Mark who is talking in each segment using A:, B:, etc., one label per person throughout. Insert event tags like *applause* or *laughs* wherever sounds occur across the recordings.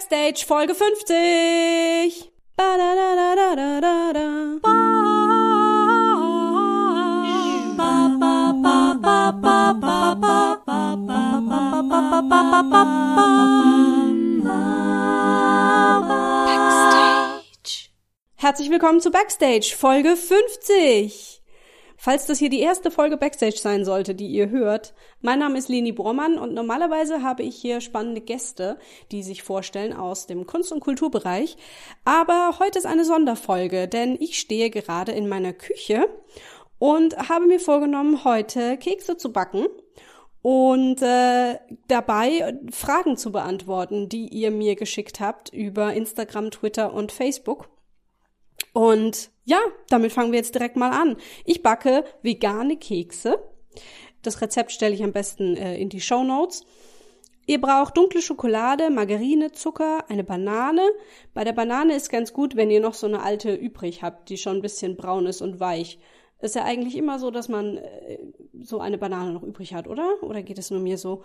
A: Backstage Folge 50. Herzlich willkommen zu Backstage Folge 50. Falls das hier die erste Folge Backstage sein sollte, die ihr hört, mein Name ist Leni Brommann und normalerweise habe ich hier spannende Gäste, die sich vorstellen aus dem Kunst- und Kulturbereich. Aber heute ist eine Sonderfolge, denn ich stehe gerade in meiner Küche und habe mir vorgenommen, heute Kekse zu backen und äh, dabei Fragen zu beantworten, die ihr mir geschickt habt über Instagram, Twitter und Facebook. Und ja, damit fangen wir jetzt direkt mal an. Ich backe vegane Kekse. Das Rezept stelle ich am besten äh, in die Show Notes. Ihr braucht dunkle Schokolade, Margarine, Zucker, eine Banane. Bei der Banane ist ganz gut, wenn ihr noch so eine alte übrig habt, die schon ein bisschen braun ist und weich. Ist ja eigentlich immer so, dass man äh, so eine Banane noch übrig hat, oder? Oder geht es nur mir so?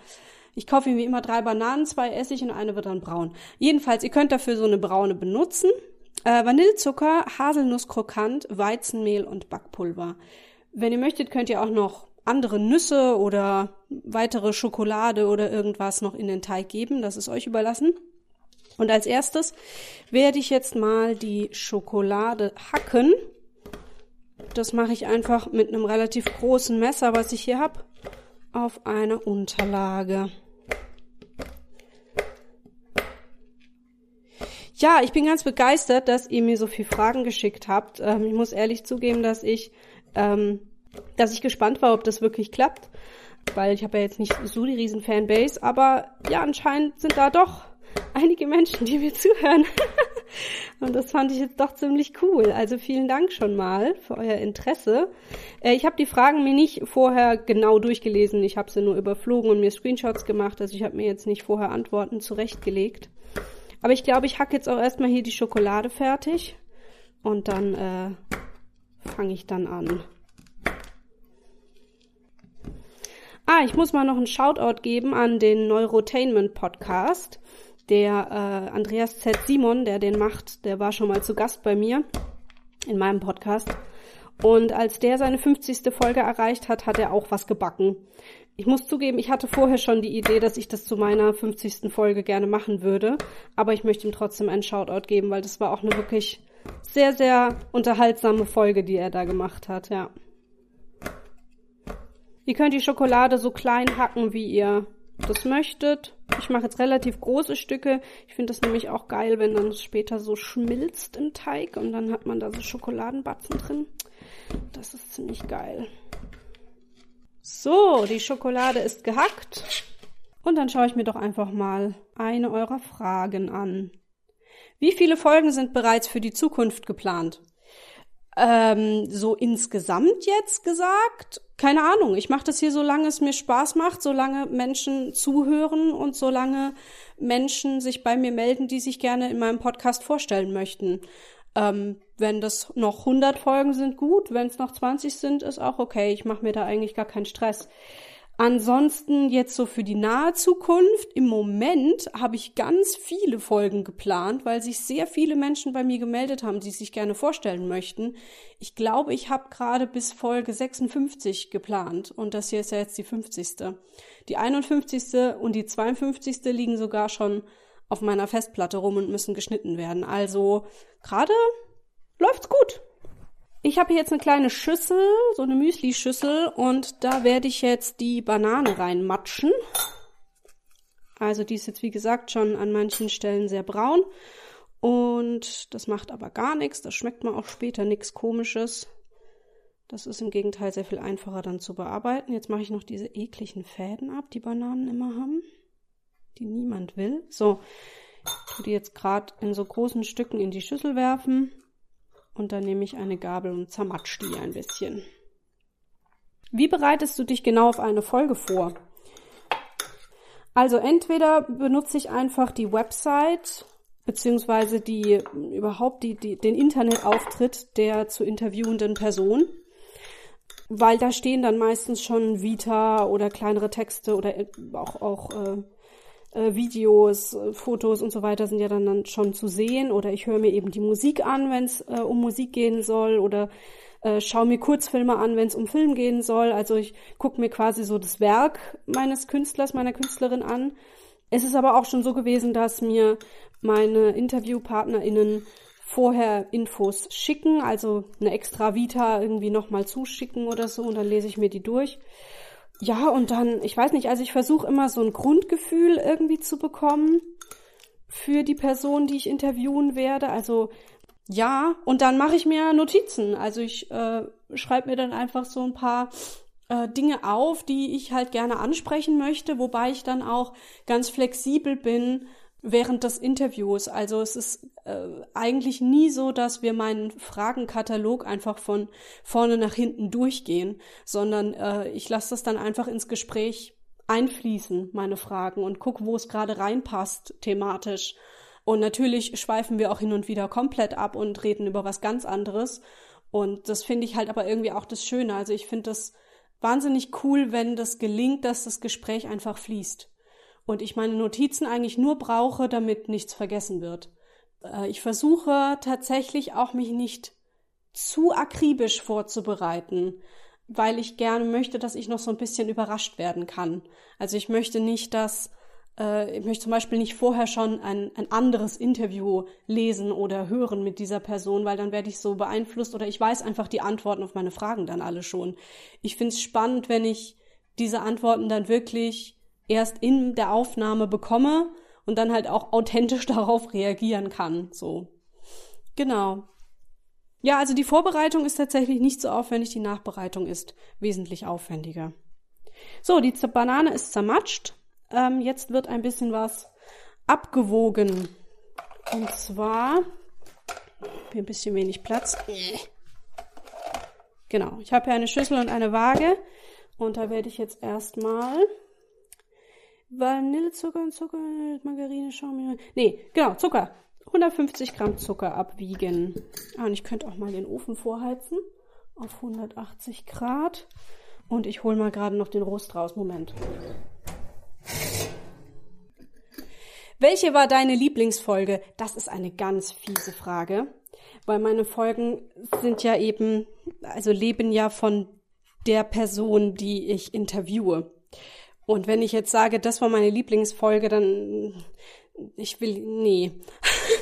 A: Ich kaufe mir immer drei Bananen, zwei Essig und eine wird dann braun. Jedenfalls, ihr könnt dafür so eine braune benutzen. Äh, Vanillezucker, Haselnusskrokant, Weizenmehl und Backpulver. Wenn ihr möchtet, könnt ihr auch noch andere Nüsse oder weitere Schokolade oder irgendwas noch in den Teig geben. Das ist euch überlassen. Und als erstes werde ich jetzt mal die Schokolade hacken. Das mache ich einfach mit einem relativ großen Messer, was ich hier habe, auf eine Unterlage. Ja, ich bin ganz begeistert, dass ihr mir so viele Fragen geschickt habt. Ähm, ich muss ehrlich zugeben, dass ich, ähm, dass ich gespannt war, ob das wirklich klappt, weil ich habe ja jetzt nicht so die riesen Fanbase, aber ja, anscheinend sind da doch einige Menschen, die mir zuhören. *laughs* Und das fand ich jetzt doch ziemlich cool. Also vielen Dank schon mal für euer Interesse. Äh, ich habe die Fragen mir nicht vorher genau durchgelesen. Ich habe sie nur überflogen und mir Screenshots gemacht. Also ich habe mir jetzt nicht vorher Antworten zurechtgelegt. Aber ich glaube, ich hacke jetzt auch erstmal hier die Schokolade fertig. Und dann äh, fange ich dann an. Ah, ich muss mal noch einen Shoutout geben an den Neurotainment Podcast. Der äh, Andreas Z. Simon, der den macht, der war schon mal zu Gast bei mir in meinem Podcast. Und als der seine 50. Folge erreicht hat, hat er auch was gebacken. Ich muss zugeben, ich hatte vorher schon die Idee, dass ich das zu meiner 50. Folge gerne machen würde. Aber ich möchte ihm trotzdem einen Shoutout geben, weil das war auch eine wirklich sehr, sehr unterhaltsame Folge, die er da gemacht hat, ja. Ihr könnt die Schokolade so klein hacken, wie ihr das möchtet. Ich mache jetzt relativ große Stücke. Ich finde das nämlich auch geil, wenn dann später so schmilzt im Teig und dann hat man da so Schokoladenbatzen drin. Das ist ziemlich geil. So, die Schokolade ist gehackt. Und dann schaue ich mir doch einfach mal eine eurer Fragen an. Wie viele Folgen sind bereits für die Zukunft geplant? Ähm, so insgesamt jetzt gesagt? Keine Ahnung. Ich mache das hier, solange es mir Spaß macht, solange Menschen zuhören und solange Menschen sich bei mir melden, die sich gerne in meinem Podcast vorstellen möchten. Ähm, wenn das noch 100 Folgen sind, gut. Wenn es noch 20 sind, ist auch okay. Ich mache mir da eigentlich gar keinen Stress. Ansonsten jetzt so für die nahe Zukunft. Im Moment habe ich ganz viele Folgen geplant, weil sich sehr viele Menschen bei mir gemeldet haben, die sich gerne vorstellen möchten. Ich glaube, ich habe gerade bis Folge 56 geplant und das hier ist ja jetzt die 50. Die 51. und die 52. liegen sogar schon auf meiner Festplatte rum und müssen geschnitten werden. Also gerade läuft's gut. Ich habe hier jetzt eine kleine Schüssel, so eine Müsli-Schüssel und da werde ich jetzt die Banane reinmatschen. Also die ist jetzt wie gesagt schon an manchen Stellen sehr braun und das macht aber gar nichts. Das schmeckt man auch später nichts Komisches. Das ist im Gegenteil sehr viel einfacher dann zu bearbeiten. Jetzt mache ich noch diese ekligen Fäden ab, die Bananen immer haben die niemand will. So, ich tue die jetzt gerade in so großen Stücken in die Schüssel werfen und dann nehme ich eine Gabel und zermatsch die ein bisschen. Wie bereitest du dich genau auf eine Folge vor? Also entweder benutze ich einfach die Website beziehungsweise die überhaupt die, die, den Internetauftritt der zu interviewenden Person, weil da stehen dann meistens schon Vita oder kleinere Texte oder auch, auch äh, Videos, äh, Fotos und so weiter sind ja dann, dann schon zu sehen oder ich höre mir eben die Musik an, wenn es äh, um Musik gehen soll oder äh, schaue mir Kurzfilme an, wenn es um Film gehen soll. Also ich gucke mir quasi so das Werk meines Künstlers, meiner Künstlerin an. Es ist aber auch schon so gewesen, dass mir meine InterviewpartnerInnen vorher Infos schicken, also eine extra Vita irgendwie nochmal zuschicken oder so und dann lese ich mir die durch. Ja, und dann, ich weiß nicht, also ich versuche immer so ein Grundgefühl irgendwie zu bekommen für die Person, die ich interviewen werde. Also ja, und dann mache ich mir Notizen. Also ich äh, schreibe mir dann einfach so ein paar äh, Dinge auf, die ich halt gerne ansprechen möchte, wobei ich dann auch ganz flexibel bin während des Interviews. Also es ist äh, eigentlich nie so, dass wir meinen Fragenkatalog einfach von vorne nach hinten durchgehen, sondern äh, ich lasse das dann einfach ins Gespräch einfließen, meine Fragen, und guck, wo es gerade reinpasst thematisch. Und natürlich schweifen wir auch hin und wieder komplett ab und reden über was ganz anderes. Und das finde ich halt aber irgendwie auch das Schöne. Also ich finde das wahnsinnig cool, wenn das gelingt, dass das Gespräch einfach fließt und ich meine Notizen eigentlich nur brauche, damit nichts vergessen wird. Äh, ich versuche tatsächlich auch mich nicht zu akribisch vorzubereiten, weil ich gerne möchte, dass ich noch so ein bisschen überrascht werden kann. Also ich möchte nicht, dass äh, ich möchte zum Beispiel nicht vorher schon ein, ein anderes Interview lesen oder hören mit dieser Person, weil dann werde ich so beeinflusst oder ich weiß einfach die Antworten auf meine Fragen dann alle schon. Ich finde es spannend, wenn ich diese Antworten dann wirklich erst in der Aufnahme bekomme und dann halt auch authentisch *laughs* darauf reagieren kann. So. Genau. Ja, also die Vorbereitung ist tatsächlich nicht so aufwendig, die Nachbereitung ist wesentlich aufwendiger. So, die Banane ist zermatscht. Ähm, jetzt wird ein bisschen was abgewogen. Und zwar hier ein bisschen wenig Platz. Genau, ich habe hier eine Schüssel und eine Waage und da werde ich jetzt erstmal Vanillezucker und Zucker, Margarine, Schaummehl. Nee, genau, Zucker. 150 Gramm Zucker abwiegen. Ah, und ich könnte auch mal den Ofen vorheizen auf 180 Grad. Und ich hole mal gerade noch den Rost raus. Moment. Welche war deine Lieblingsfolge? Das ist eine ganz fiese Frage, weil meine Folgen sind ja eben, also leben ja von der Person, die ich interviewe. Und wenn ich jetzt sage, das war meine Lieblingsfolge, dann ich will nee.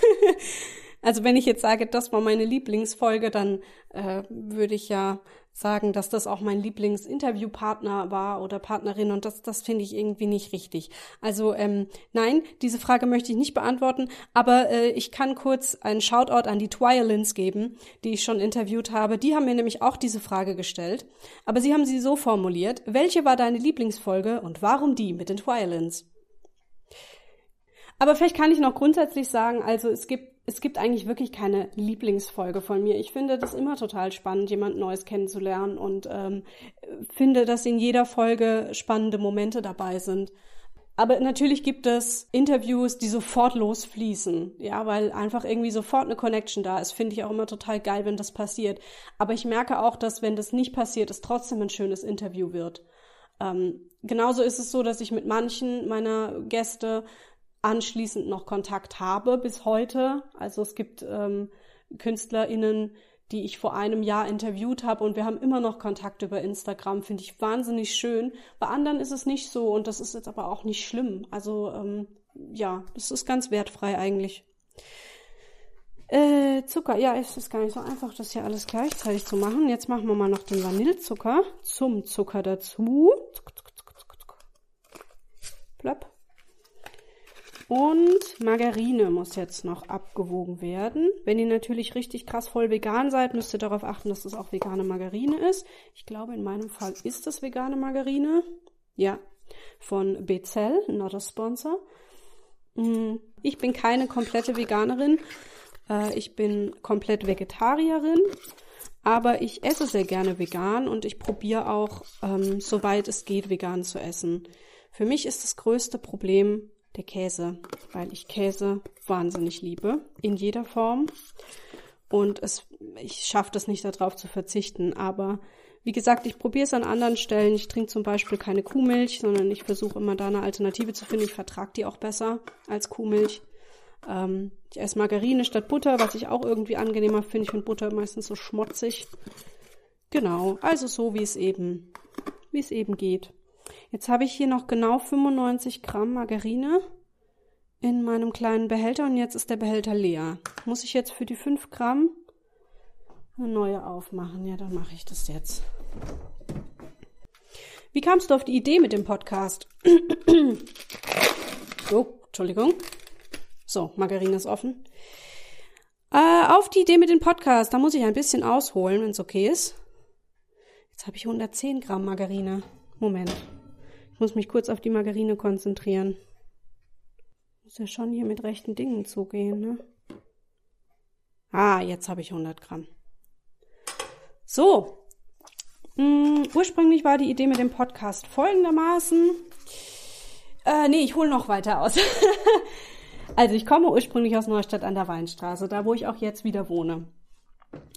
A: *laughs* also wenn ich jetzt sage, das war meine Lieblingsfolge, dann äh, würde ich ja sagen, dass das auch mein Lieblingsinterviewpartner war oder Partnerin und das, das finde ich irgendwie nicht richtig. Also ähm, nein, diese Frage möchte ich nicht beantworten, aber äh, ich kann kurz einen Shoutout an die Twilins geben, die ich schon interviewt habe. Die haben mir nämlich auch diese Frage gestellt, aber sie haben sie so formuliert, welche war deine Lieblingsfolge und warum die mit den Twilins? Aber vielleicht kann ich noch grundsätzlich sagen, also es gibt es gibt eigentlich wirklich keine Lieblingsfolge von mir. Ich finde das immer total spannend, jemand Neues kennenzulernen und ähm, finde, dass in jeder Folge spannende Momente dabei sind. Aber natürlich gibt es Interviews, die sofort losfließen, ja, weil einfach irgendwie sofort eine Connection da ist. Finde ich auch immer total geil, wenn das passiert. Aber ich merke auch, dass wenn das nicht passiert, es trotzdem ein schönes Interview wird. Ähm, genauso ist es so, dass ich mit manchen meiner Gäste anschließend noch Kontakt habe bis heute. Also es gibt ähm, KünstlerInnen, die ich vor einem Jahr interviewt habe und wir haben immer noch Kontakt über Instagram. Finde ich wahnsinnig schön. Bei anderen ist es nicht so und das ist jetzt aber auch nicht schlimm. Also ähm, ja, das ist ganz wertfrei eigentlich. Äh, Zucker, ja, es ist gar nicht so einfach, das hier alles gleichzeitig zu machen. Jetzt machen wir mal noch den Vanillezucker zum Zucker dazu. Zuck, zuck, zuck, zuck. Plöpp. Und Margarine muss jetzt noch abgewogen werden. Wenn ihr natürlich richtig krass voll vegan seid, müsst ihr darauf achten, dass das auch vegane Margarine ist. Ich glaube, in meinem Fall ist das vegane Margarine. Ja, von Bezell, not a sponsor. Mm, ich bin keine komplette Veganerin. Äh, ich bin komplett Vegetarierin. Aber ich esse sehr gerne vegan und ich probiere auch, ähm, soweit es geht, vegan zu essen. Für mich ist das größte Problem der Käse, weil ich Käse wahnsinnig liebe, in jeder Form. Und es, ich schaffe das nicht darauf zu verzichten, aber Wie gesagt, ich probiere es an anderen Stellen. Ich trinke zum Beispiel keine Kuhmilch, sondern ich versuche immer da eine Alternative zu finden. Ich vertrage die auch besser als Kuhmilch. Ähm, ich esse Margarine statt Butter, was ich auch irgendwie angenehmer finde. Ich finde Butter meistens so schmutzig. Genau, also so wie es eben, wie es eben geht. Jetzt habe ich hier noch genau 95 Gramm Margarine in meinem kleinen Behälter und jetzt ist der Behälter leer. Muss ich jetzt für die 5 Gramm eine neue aufmachen? Ja, dann mache ich das jetzt. Wie kamst du auf die Idee mit dem Podcast? *clears throat* oh, Entschuldigung. So, Margarine ist offen. Äh, auf die Idee mit dem Podcast, da muss ich ein bisschen ausholen, wenn es okay ist. Jetzt habe ich 110 Gramm Margarine. Moment. Ich muss mich kurz auf die Margarine konzentrieren. Muss ja schon hier mit rechten Dingen zugehen, ne? Ah, jetzt habe ich 100 Gramm. So. Hm, ursprünglich war die Idee mit dem Podcast folgendermaßen. Äh, nee, ich hole noch weiter aus. *laughs* also ich komme ursprünglich aus Neustadt an der Weinstraße, da wo ich auch jetzt wieder wohne.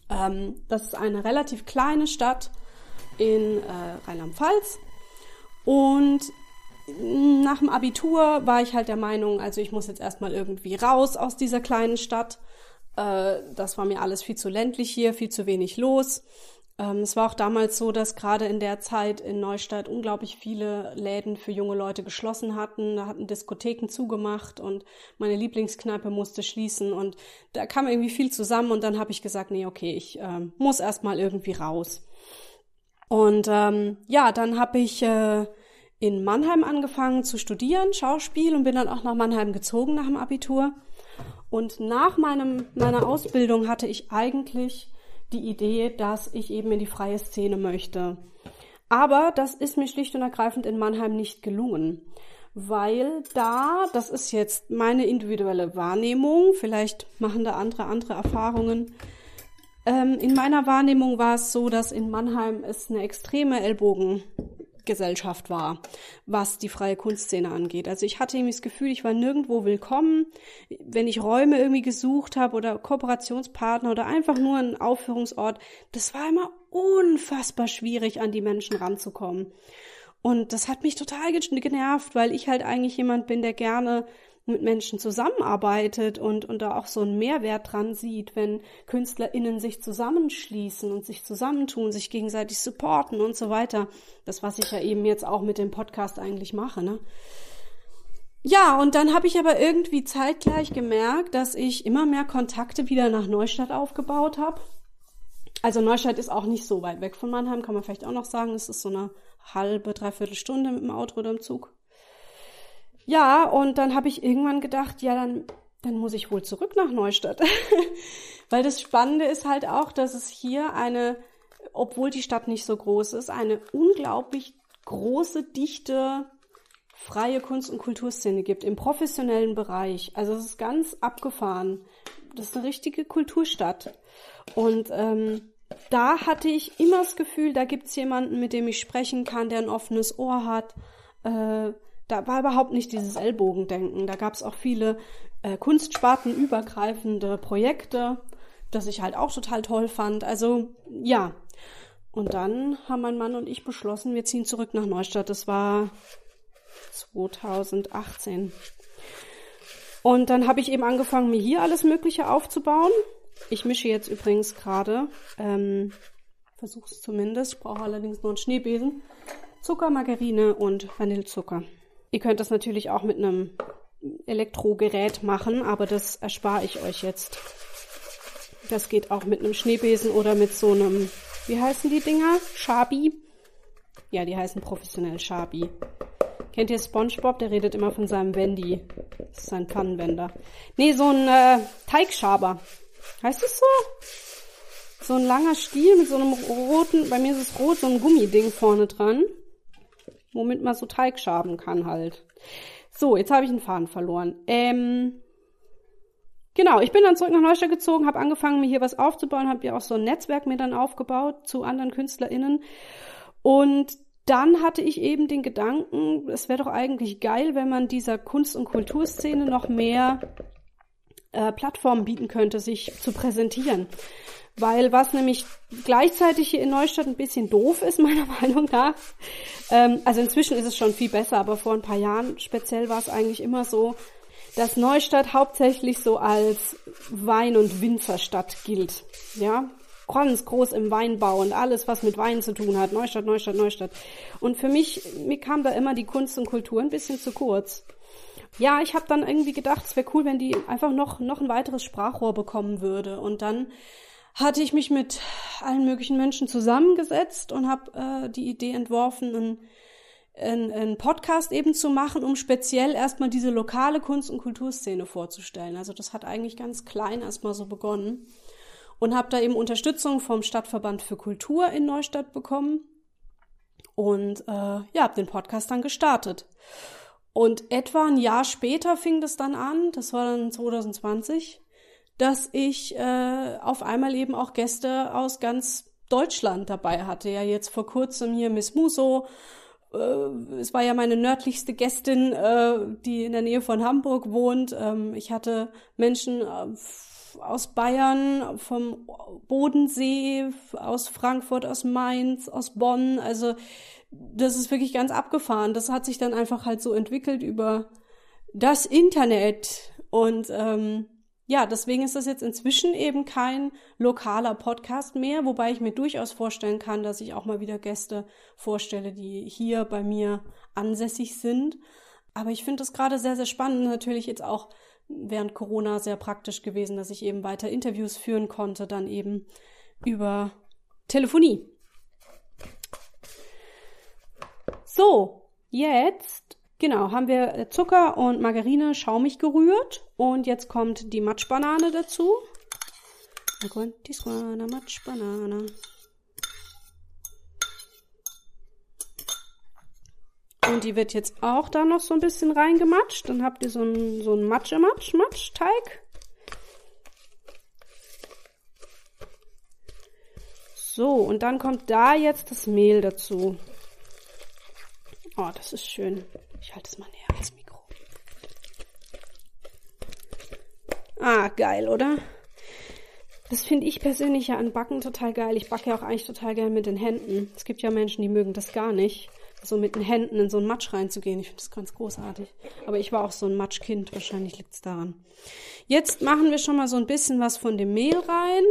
A: Ähm, das ist eine relativ kleine Stadt in äh, Rheinland-Pfalz. Und nach dem Abitur war ich halt der Meinung, also ich muss jetzt erstmal irgendwie raus aus dieser kleinen Stadt. Äh, das war mir alles viel zu ländlich hier, viel zu wenig los. Ähm, es war auch damals so, dass gerade in der Zeit in Neustadt unglaublich viele Läden für junge Leute geschlossen hatten. Da hatten Diskotheken zugemacht und meine Lieblingskneipe musste schließen und da kam irgendwie viel zusammen und dann habe ich gesagt, nee, okay, ich äh, muss erstmal irgendwie raus. Und ähm, ja, dann habe ich äh, in Mannheim angefangen zu studieren, Schauspiel, und bin dann auch nach Mannheim gezogen nach dem Abitur. Und nach meinem, meiner Ausbildung hatte ich eigentlich die Idee, dass ich eben in die freie Szene möchte. Aber das ist mir schlicht und ergreifend in Mannheim nicht gelungen, weil da, das ist jetzt meine individuelle Wahrnehmung, vielleicht machen da andere andere Erfahrungen, ähm, in meiner Wahrnehmung war es so, dass in Mannheim es eine extreme Ellbogengesellschaft war, was die freie Kunstszene angeht. Also ich hatte irgendwie das Gefühl, ich war nirgendwo willkommen. Wenn ich Räume irgendwie gesucht habe oder Kooperationspartner oder einfach nur einen Aufführungsort, das war immer unfassbar schwierig, an die Menschen ranzukommen. Und das hat mich total genervt, weil ich halt eigentlich jemand bin, der gerne mit Menschen zusammenarbeitet und, und da auch so einen Mehrwert dran sieht, wenn KünstlerInnen sich zusammenschließen und sich zusammentun, sich gegenseitig supporten und so weiter. Das, was ich ja eben jetzt auch mit dem Podcast eigentlich mache, ne? Ja, und dann habe ich aber irgendwie zeitgleich gemerkt, dass ich immer mehr Kontakte wieder nach Neustadt aufgebaut habe. Also Neustadt ist auch nicht so weit weg von Mannheim, kann man vielleicht auch noch sagen. Es ist so eine halbe, dreiviertel Stunde mit dem Auto oder im Zug. Ja, und dann habe ich irgendwann gedacht, ja, dann, dann muss ich wohl zurück nach Neustadt. *laughs* Weil das Spannende ist halt auch, dass es hier eine, obwohl die Stadt nicht so groß ist, eine unglaublich große, dichte, freie Kunst- und Kulturszene gibt im professionellen Bereich. Also es ist ganz abgefahren. Das ist eine richtige Kulturstadt. Und ähm, da hatte ich immer das Gefühl, da gibt's jemanden, mit dem ich sprechen kann, der ein offenes Ohr hat, äh, da war überhaupt nicht dieses Ellbogendenken. Da gab es auch viele äh, kunstspartenübergreifende Projekte, das ich halt auch total toll fand. Also ja. Und dann haben mein Mann und ich beschlossen, wir ziehen zurück nach Neustadt. Das war 2018. Und dann habe ich eben angefangen, mir hier alles Mögliche aufzubauen. Ich mische jetzt übrigens gerade, ähm, versuche es zumindest, ich brauche allerdings nur einen Schneebesen, Zucker, Margarine und Vanillezucker. Ihr könnt das natürlich auch mit einem Elektrogerät machen, aber das erspare ich euch jetzt. Das geht auch mit einem Schneebesen oder mit so einem, wie heißen die Dinger? Shabi? Ja, die heißen professionell Shabi. Kennt ihr SpongeBob? Der redet immer von seinem Wendy. Das ist sein Pfannenwender. Nee, so ein äh, Teigschaber. Heißt das so? So ein langer Stiel mit so einem roten, bei mir ist es rot, so ein Gummiding vorne dran womit man so Teig schaben kann halt. So, jetzt habe ich einen Faden verloren. Ähm, genau, ich bin dann zurück nach Neustadt gezogen, habe angefangen, mir hier was aufzubauen, habe ja auch so ein Netzwerk mir dann aufgebaut zu anderen KünstlerInnen. Und dann hatte ich eben den Gedanken, es wäre doch eigentlich geil, wenn man dieser Kunst- und Kulturszene noch mehr äh, Plattform bieten könnte, sich zu präsentieren. Weil was nämlich gleichzeitig hier in Neustadt ein bisschen doof ist, *laughs* meiner Meinung nach, ähm, also inzwischen ist es schon viel besser, aber vor ein paar Jahren speziell war es eigentlich immer so, dass Neustadt hauptsächlich so als Wein- und Winzerstadt gilt. Ja, ganz groß im Weinbau und alles, was mit Wein zu tun hat. Neustadt, Neustadt, Neustadt. Und für mich, mir kam da immer die Kunst und Kultur ein bisschen zu kurz. Ja, ich habe dann irgendwie gedacht, es wäre cool, wenn die einfach noch, noch ein weiteres Sprachrohr bekommen würde. Und dann hatte ich mich mit allen möglichen Menschen zusammengesetzt und habe äh, die Idee entworfen, einen, einen, einen Podcast eben zu machen, um speziell erstmal diese lokale Kunst- und Kulturszene vorzustellen. Also das hat eigentlich ganz klein erstmal so begonnen und habe da eben Unterstützung vom Stadtverband für Kultur in Neustadt bekommen und äh, ja, habe den Podcast dann gestartet. Und etwa ein Jahr später fing das dann an, das war dann 2020, dass ich äh, auf einmal eben auch Gäste aus ganz Deutschland dabei hatte. Ja, jetzt vor kurzem hier Miss Muso. Äh, es war ja meine nördlichste Gästin, äh, die in der Nähe von Hamburg wohnt. Ähm, ich hatte Menschen äh, aus Bayern, vom Bodensee, aus Frankfurt, aus Mainz, aus Bonn. Also das ist wirklich ganz abgefahren. Das hat sich dann einfach halt so entwickelt über das Internet. Und ähm, ja, deswegen ist das jetzt inzwischen eben kein lokaler Podcast mehr, wobei ich mir durchaus vorstellen kann, dass ich auch mal wieder Gäste vorstelle, die hier bei mir ansässig sind. Aber ich finde das gerade sehr, sehr spannend. Natürlich jetzt auch während Corona sehr praktisch gewesen, dass ich eben weiter Interviews führen konnte, dann eben über Telefonie. So, jetzt, genau, haben wir äh, Zucker und Margarine schaumig gerührt und jetzt kommt die Matschbanane dazu. Matschbanane. Und die wird jetzt auch da noch so ein bisschen reingematscht. Dann habt ihr so einen so einen Matsche-Matsch-Matsch-Teig. So, und dann kommt da jetzt das Mehl dazu. Oh, das ist schön. Halte es mal näher ans Mikro. Ah, geil, oder? Das finde ich persönlich ja an Backen total geil. Ich backe ja auch eigentlich total gern mit den Händen. Es gibt ja Menschen, die mögen das gar nicht. So mit den Händen in so einen Matsch reinzugehen. Ich finde das ganz großartig. Aber ich war auch so ein Matschkind. Wahrscheinlich liegt es daran. Jetzt machen wir schon mal so ein bisschen was von dem Mehl rein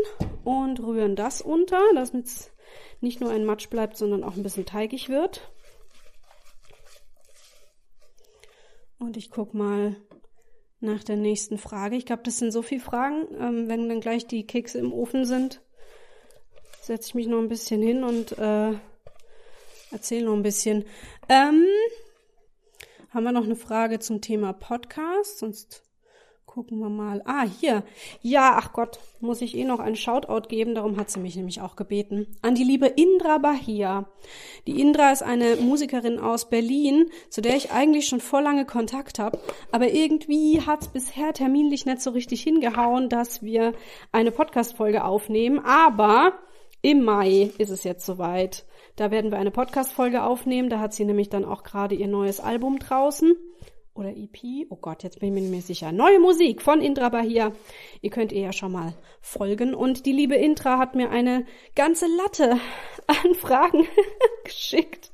A: und rühren das unter, damit es nicht nur ein Matsch bleibt, sondern auch ein bisschen teigig wird. Und ich guck mal nach der nächsten Frage. Ich glaube, das sind so viele Fragen. Ähm, wenn dann gleich die Kekse im Ofen sind, setze ich mich noch ein bisschen hin und äh, erzähle noch ein bisschen. Ähm, haben wir noch eine Frage zum Thema Podcast? Sonst Gucken wir mal. Ah, hier. Ja, ach Gott, muss ich eh noch einen Shoutout geben. Darum hat sie mich nämlich auch gebeten. An die liebe Indra Bahia. Die Indra ist eine Musikerin aus Berlin, zu der ich eigentlich schon vor lange Kontakt habe. Aber irgendwie hat es bisher terminlich nicht so richtig hingehauen, dass wir eine Podcast-Folge aufnehmen. Aber im Mai ist es jetzt soweit. Da werden wir eine Podcast-Folge aufnehmen. Da hat sie nämlich dann auch gerade ihr neues Album draußen oder EP. Oh Gott, jetzt bin ich mir sicher. Neue Musik von Indra Bahia. Ihr könnt ihr ja schon mal folgen. Und die liebe Intra hat mir eine ganze Latte *laughs* an Fragen *laughs* geschickt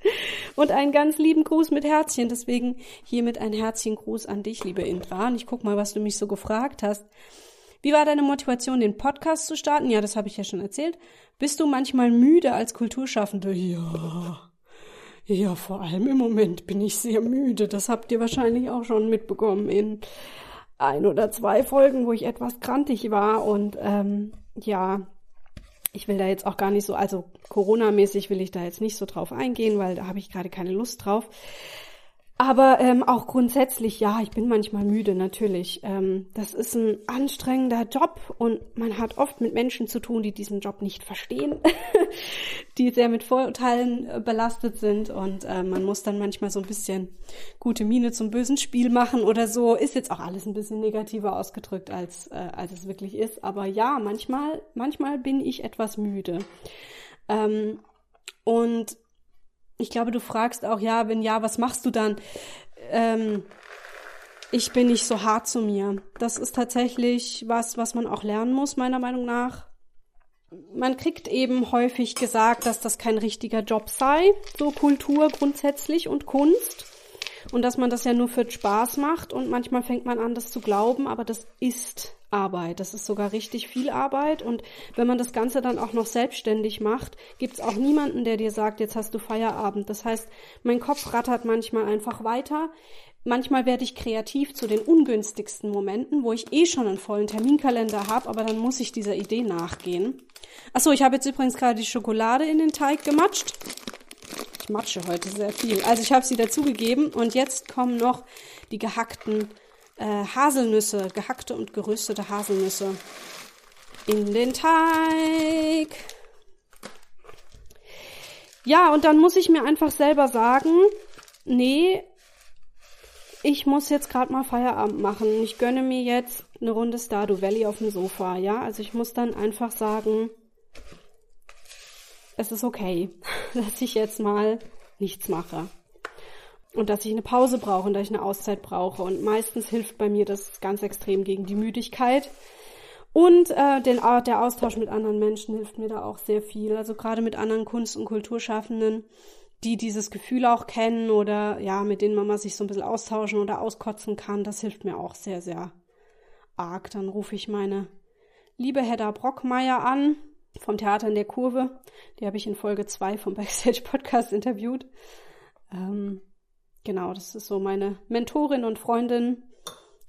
A: und einen ganz lieben Gruß mit Herzchen. Deswegen hiermit ein Herzchengruß an dich, liebe Intra. Und ich guck mal, was du mich so gefragt hast. Wie war deine Motivation, den Podcast zu starten? Ja, das habe ich ja schon erzählt. Bist du manchmal müde als Kulturschaffende? Ja. Ja, vor allem im Moment bin ich sehr müde. Das habt ihr wahrscheinlich auch schon mitbekommen in ein oder zwei Folgen, wo ich etwas krantig war. Und ähm, ja, ich will da jetzt auch gar nicht so, also Corona-mäßig will ich da jetzt nicht so drauf eingehen, weil da habe ich gerade keine Lust drauf. Aber ähm, auch grundsätzlich, ja, ich bin manchmal müde, natürlich. Ähm, das ist ein anstrengender Job und man hat oft mit Menschen zu tun, die diesen Job nicht verstehen, *laughs* die sehr mit Vorurteilen äh, belastet sind und äh, man muss dann manchmal so ein bisschen gute Miene zum bösen Spiel machen oder so. Ist jetzt auch alles ein bisschen negativer ausgedrückt, als, äh, als es wirklich ist. Aber ja, manchmal, manchmal bin ich etwas müde. Ähm, und ich glaube, du fragst auch, ja, wenn ja, was machst du dann? Ähm, ich bin nicht so hart zu mir. Das ist tatsächlich was, was man auch lernen muss, meiner Meinung nach. Man kriegt eben häufig gesagt, dass das kein richtiger Job sei, so Kultur grundsätzlich und Kunst. Und dass man das ja nur für Spaß macht und manchmal fängt man an, das zu glauben, aber das ist Arbeit. Das ist sogar richtig viel Arbeit. Und wenn man das Ganze dann auch noch selbstständig macht, gibt's auch niemanden, der dir sagt, jetzt hast du Feierabend. Das heißt, mein Kopf rattert manchmal einfach weiter. Manchmal werde ich kreativ zu den ungünstigsten Momenten, wo ich eh schon einen vollen Terminkalender habe, aber dann muss ich dieser Idee nachgehen. Achso, ich habe jetzt übrigens gerade die Schokolade in den Teig gematscht. Ich matsche heute sehr viel. Also ich habe sie dazugegeben und jetzt kommen noch die gehackten äh, Haselnüsse, gehackte und geröstete Haselnüsse in den Teig. Ja, und dann muss ich mir einfach selber sagen, nee, ich muss jetzt gerade mal Feierabend machen. Ich gönne mir jetzt eine Runde Stardew Valley auf dem Sofa, ja? Also ich muss dann einfach sagen, es ist okay, *laughs* dass ich jetzt mal nichts mache. Und dass ich eine Pause brauche und dass ich eine Auszeit brauche. Und meistens hilft bei mir das ganz extrem gegen die Müdigkeit. Und äh, den, der Austausch mit anderen Menschen hilft mir da auch sehr viel. Also gerade mit anderen Kunst- und Kulturschaffenden, die dieses Gefühl auch kennen oder ja, mit denen man sich so ein bisschen austauschen oder auskotzen kann, das hilft mir auch sehr, sehr arg. Dann rufe ich meine liebe Hedda Brockmeier an vom Theater in der Kurve. Die habe ich in Folge 2 vom *laughs* Backstage Podcast interviewt. Ähm, genau, das ist so meine Mentorin und Freundin.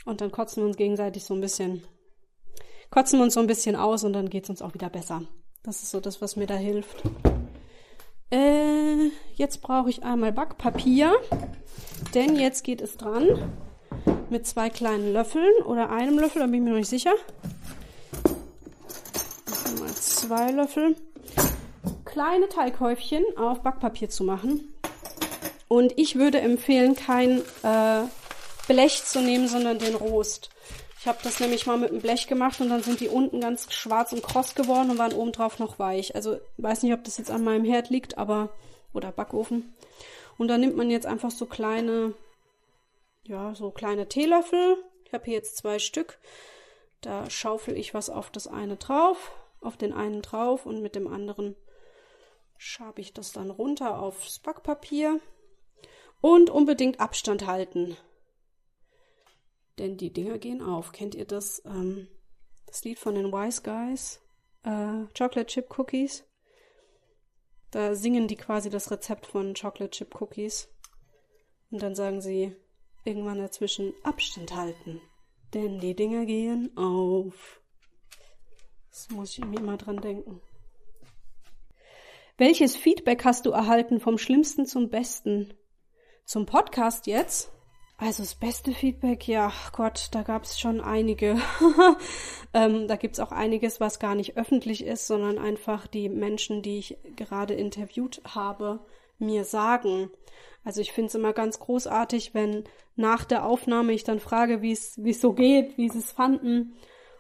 A: Und dann kotzen wir uns gegenseitig so ein bisschen, kotzen wir uns so ein bisschen aus und dann geht es uns auch wieder besser. Das ist so das, was mir da hilft. Äh, jetzt brauche ich einmal Backpapier, denn jetzt geht es dran mit zwei kleinen Löffeln oder einem Löffel, da bin ich mir noch nicht sicher zwei Löffel kleine Teighäufchen auf Backpapier zu machen. Und ich würde empfehlen, kein äh, Blech zu nehmen, sondern den Rost. Ich habe das nämlich mal mit dem Blech gemacht und dann sind die unten ganz schwarz und kross geworden und waren obendrauf noch weich. Also weiß nicht, ob das jetzt an meinem Herd liegt, aber oder Backofen. Und dann nimmt man jetzt einfach so kleine, ja, so kleine Teelöffel. Ich habe hier jetzt zwei Stück. Da schaufel ich was auf das eine drauf auf den einen drauf und mit dem anderen schabe ich das dann runter aufs Backpapier. Und unbedingt Abstand halten. Denn die Dinger gehen auf. Kennt ihr das? Ähm, das Lied von den Wise Guys? Äh, Chocolate Chip Cookies. Da singen die quasi das Rezept von Chocolate Chip Cookies. Und dann sagen sie irgendwann dazwischen Abstand halten. Denn die Dinger gehen auf. Das muss ich irgendwie immer dran denken. Welches Feedback hast du erhalten vom Schlimmsten zum Besten? Zum Podcast jetzt? Also das beste Feedback, ja, Gott, da gab es schon einige. *laughs* ähm, da gibt's auch einiges, was gar nicht öffentlich ist, sondern einfach die Menschen, die ich gerade interviewt habe, mir sagen. Also ich finde es immer ganz großartig, wenn nach der Aufnahme ich dann frage, wie es so geht, wie sie es fanden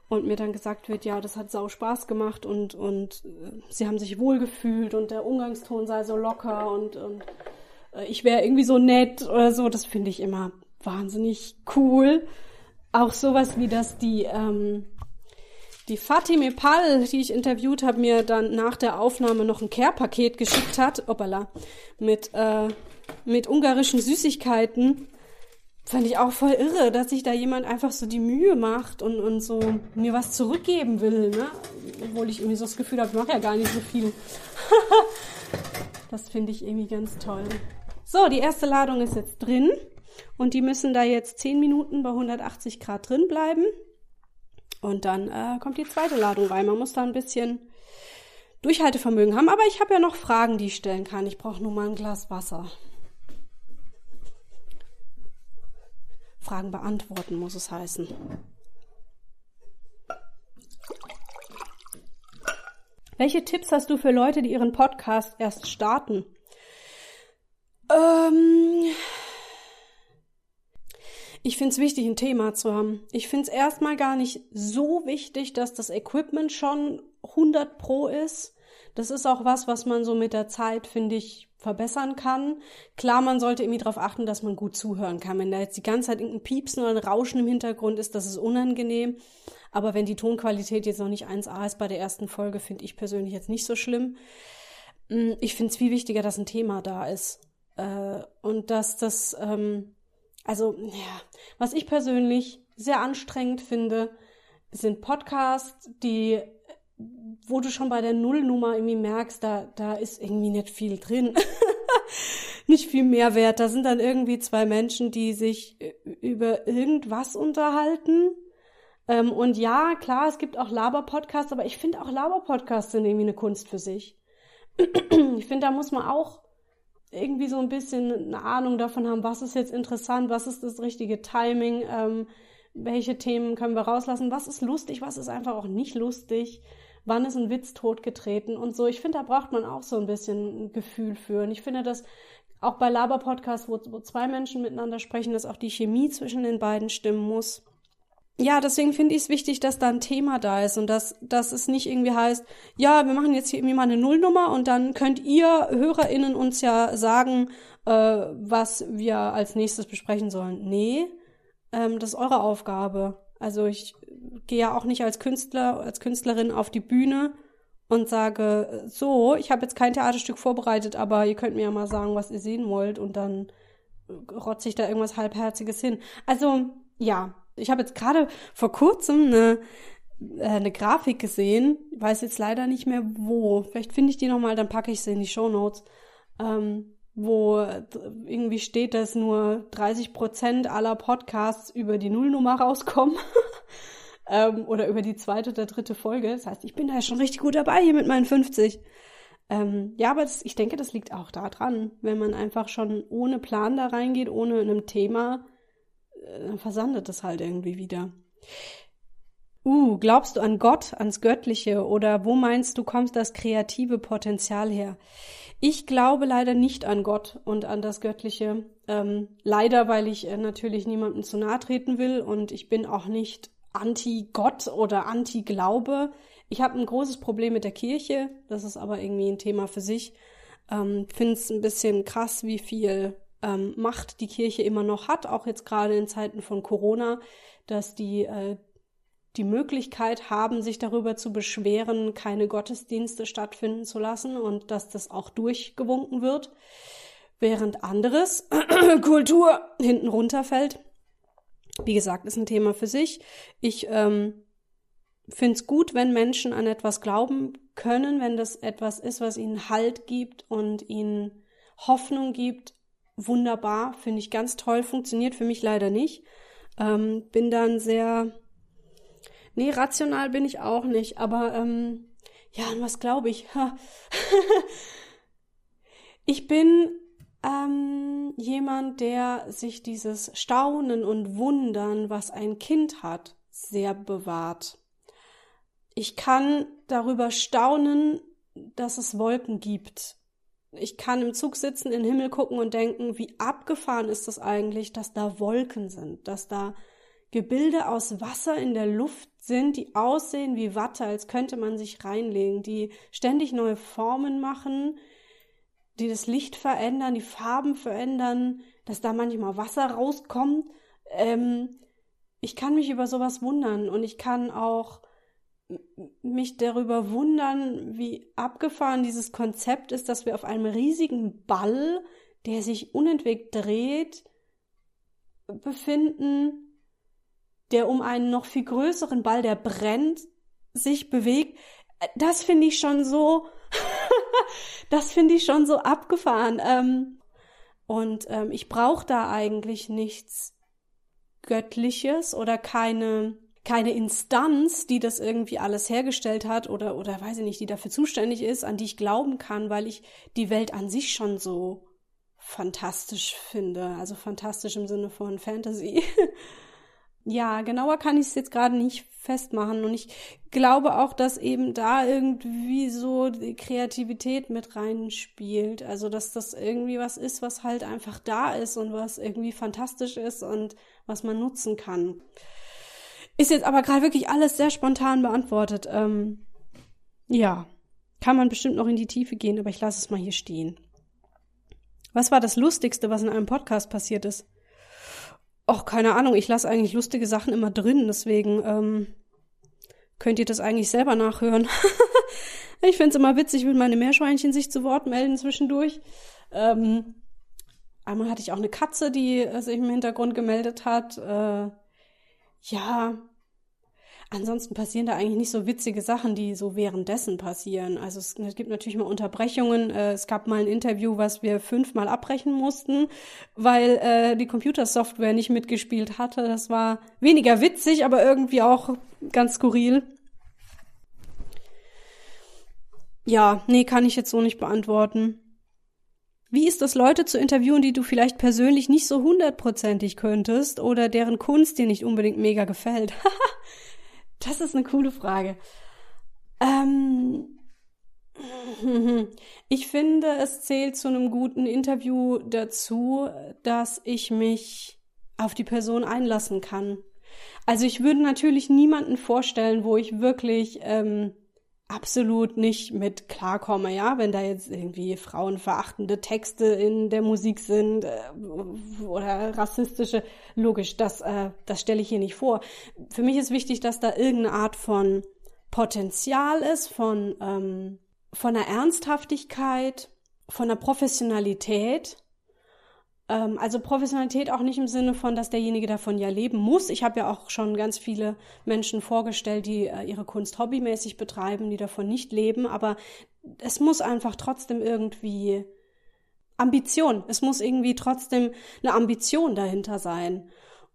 A: und mir dann gesagt wird, ja, das hat sau Spaß gemacht und, und äh, sie haben sich wohlgefühlt und der Umgangston sei so locker und, und äh, ich wäre irgendwie so nett oder so, das finde ich immer wahnsinnig cool. Auch sowas wie das die, ähm, die Fatime Pal, die ich interviewt habe, mir dann nach der Aufnahme noch ein Care-Paket geschickt hat, opala, mit, äh, mit ungarischen Süßigkeiten Fand ich auch voll irre, dass sich da jemand einfach so die Mühe macht und, und so mir was zurückgeben will, ne? Obwohl ich irgendwie so das Gefühl habe, ich mache ja gar nicht so viel. *laughs* das finde ich irgendwie ganz toll. So, die erste Ladung ist jetzt drin und die müssen da jetzt 10 Minuten bei 180 Grad drin bleiben. Und dann äh, kommt die zweite Ladung rein. Man muss da ein bisschen Durchhaltevermögen haben, aber ich habe ja noch Fragen, die ich stellen kann. Ich brauche nur mal ein Glas Wasser. Fragen beantworten, muss es heißen. Welche Tipps hast du für Leute, die ihren Podcast erst starten? Ähm, ich finde es wichtig, ein Thema zu haben. Ich finde es erstmal gar nicht so wichtig, dass das Equipment schon 100 Pro ist. Das ist auch was, was man so mit der Zeit, finde ich, verbessern kann. Klar, man sollte irgendwie darauf achten, dass man gut zuhören kann. Wenn da jetzt die ganze Zeit irgendein Piepsen oder ein Rauschen im Hintergrund ist, das ist unangenehm. Aber wenn die Tonqualität jetzt noch nicht 1A ist bei der ersten Folge, finde ich persönlich jetzt nicht so schlimm. Mm, ich finde es viel wichtiger, dass ein Thema da ist. Äh, und dass das, ähm, also, ja, was ich persönlich sehr anstrengend finde, sind Podcasts, die, wo du schon bei der Nullnummer irgendwie merkst, da, da ist irgendwie nicht viel drin. *laughs* nicht viel Mehrwert. Da sind dann irgendwie zwei Menschen, die sich über irgendwas unterhalten. Ähm, und ja, klar, es gibt auch Laber-Podcasts, aber ich finde auch Laber-Podcasts sind irgendwie eine Kunst für sich. *clears throat* ich finde, da muss man auch irgendwie so ein bisschen eine Ahnung davon haben, was ist jetzt interessant, was ist das richtige Timing, ähm, welche Themen können wir rauslassen, was ist lustig, was ist einfach auch nicht lustig, wann ist ein Witz totgetreten und so. Ich finde, da braucht man auch so ein bisschen ein Gefühl für. Und ich finde, dass auch bei Laber-Podcasts, wo, wo zwei Menschen miteinander sprechen, dass auch die Chemie zwischen den beiden stimmen muss. Ja, deswegen finde ich es wichtig, dass da ein Thema da ist und dass, dass es nicht irgendwie heißt, ja, wir machen jetzt hier irgendwie mal eine Nullnummer und dann könnt ihr HörerInnen uns ja sagen, äh, was wir als nächstes besprechen sollen. Nee, ähm, das ist eure Aufgabe. Also ich gehe ja auch nicht als Künstler, als Künstlerin auf die Bühne und sage, so, ich habe jetzt kein Theaterstück vorbereitet, aber ihr könnt mir ja mal sagen, was ihr sehen wollt und dann rotze ich da irgendwas Halbherziges hin. Also, ja, ich habe jetzt gerade vor kurzem eine, äh, eine Grafik gesehen, weiß jetzt leider nicht mehr wo. Vielleicht finde ich die nochmal, dann packe ich sie in die Show Notes. Ähm, wo irgendwie steht, dass nur 30 Prozent aller Podcasts über die Nullnummer rauskommen. *laughs* ähm, oder über die zweite oder dritte Folge. Das heißt, ich bin da schon richtig gut dabei hier mit meinen 50. Ähm, ja, aber das, ich denke, das liegt auch daran, wenn man einfach schon ohne Plan da reingeht, ohne einem Thema, äh, dann versandet es halt irgendwie wieder. Uh, glaubst du an Gott, ans Göttliche oder wo meinst du, kommt das kreative Potenzial her? Ich glaube leider nicht an Gott und an das Göttliche. Ähm, leider, weil ich äh, natürlich niemandem zu nahe treten will und ich bin auch nicht anti-Gott oder anti-Glaube. Ich habe ein großes Problem mit der Kirche. Das ist aber irgendwie ein Thema für sich. Ähm, Finde es ein bisschen krass, wie viel ähm, Macht die Kirche immer noch hat, auch jetzt gerade in Zeiten von Corona, dass die äh, die Möglichkeit haben, sich darüber zu beschweren, keine Gottesdienste stattfinden zu lassen und dass das auch durchgewunken wird, während anderes *clears throat* Kultur hinten runterfällt. Wie gesagt, ist ein Thema für sich. Ich ähm, finde es gut, wenn Menschen an etwas glauben können, wenn das etwas ist, was ihnen Halt gibt und ihnen Hoffnung gibt. Wunderbar, finde ich ganz toll, funktioniert für mich leider nicht. Ähm, bin dann sehr Nee, rational bin ich auch nicht, aber ähm, ja, an was glaube ich? *laughs* ich bin ähm, jemand, der sich dieses Staunen und Wundern, was ein Kind hat, sehr bewahrt. Ich kann darüber staunen, dass es Wolken gibt. Ich kann im Zug sitzen, in den Himmel gucken und denken, wie abgefahren ist das eigentlich, dass da Wolken sind, dass da Gebilde aus Wasser in der Luft sind, die aussehen wie Watte, als könnte man sich reinlegen, die ständig neue Formen machen, die das Licht verändern, die Farben verändern, dass da manchmal Wasser rauskommt. Ähm, ich kann mich über sowas wundern und ich kann auch mich darüber wundern, wie abgefahren dieses Konzept ist, dass wir auf einem riesigen Ball, der sich unentwegt dreht, befinden, der um einen noch viel größeren Ball, der brennt, sich bewegt. Das finde ich schon so, *laughs* das finde ich schon so abgefahren. Ähm, und ähm, ich brauche da eigentlich nichts Göttliches oder keine keine Instanz, die das irgendwie alles hergestellt hat oder oder weiß ich nicht, die dafür zuständig ist, an die ich glauben kann, weil ich die Welt an sich schon so fantastisch finde, also fantastisch im Sinne von Fantasy. *laughs* Ja, genauer kann ich es jetzt gerade nicht festmachen. Und ich glaube auch, dass eben da irgendwie so die Kreativität mit reinspielt. Also, dass das irgendwie was ist, was halt einfach da ist und was irgendwie fantastisch ist und was man nutzen kann. Ist jetzt aber gerade wirklich alles sehr spontan beantwortet. Ähm, ja. kann man bestimmt noch in die Tiefe gehen, aber ich lasse es mal hier stehen. Was war das Lustigste, was in einem Podcast passiert ist? Och, keine Ahnung, ich lasse eigentlich lustige Sachen immer drin, deswegen ähm, könnt ihr das eigentlich selber nachhören. *laughs* ich find's immer witzig, wenn meine Meerschweinchen sich zu Wort melden zwischendurch. Ähm, einmal hatte ich auch eine Katze, die äh, sich im Hintergrund gemeldet hat. Äh, ja, ansonsten passieren da eigentlich nicht so witzige Sachen, die so währenddessen passieren. Also es, es gibt natürlich mal Unterbrechungen. Äh, es gab mal ein Interview, was wir fünfmal abbrechen mussten, weil äh, die Computersoftware nicht mitgespielt hatte. Das war weniger witzig, aber irgendwie auch ganz skurril. Ja, nee, kann ich jetzt so nicht beantworten. Wie ist es, Leute zu interviewen, die du vielleicht persönlich nicht so hundertprozentig könntest oder deren Kunst dir nicht unbedingt mega gefällt? *laughs* das ist eine coole Frage. Ähm, *laughs* ich finde, es zählt zu einem guten Interview dazu, dass ich mich auf die Person einlassen kann. Also ich würde natürlich niemanden vorstellen, wo ich wirklich ähm, absolut nicht mit klarkomme, ja, wenn da jetzt irgendwie frauenverachtende Texte in der Musik sind äh, oder rassistische, logisch, das, äh, das stelle ich hier nicht vor. Für mich ist wichtig, dass da irgendeine Art von Potenzial ist, von, ähm, von einer Ernsthaftigkeit, von einer Professionalität ähm, also Professionalität auch nicht im Sinne von, dass derjenige davon ja leben muss. Ich habe ja auch schon ganz viele Menschen vorgestellt, die äh, ihre Kunst hobbymäßig betreiben, die davon nicht leben, aber es muss einfach trotzdem irgendwie Ambition. Es muss irgendwie trotzdem eine Ambition dahinter sein.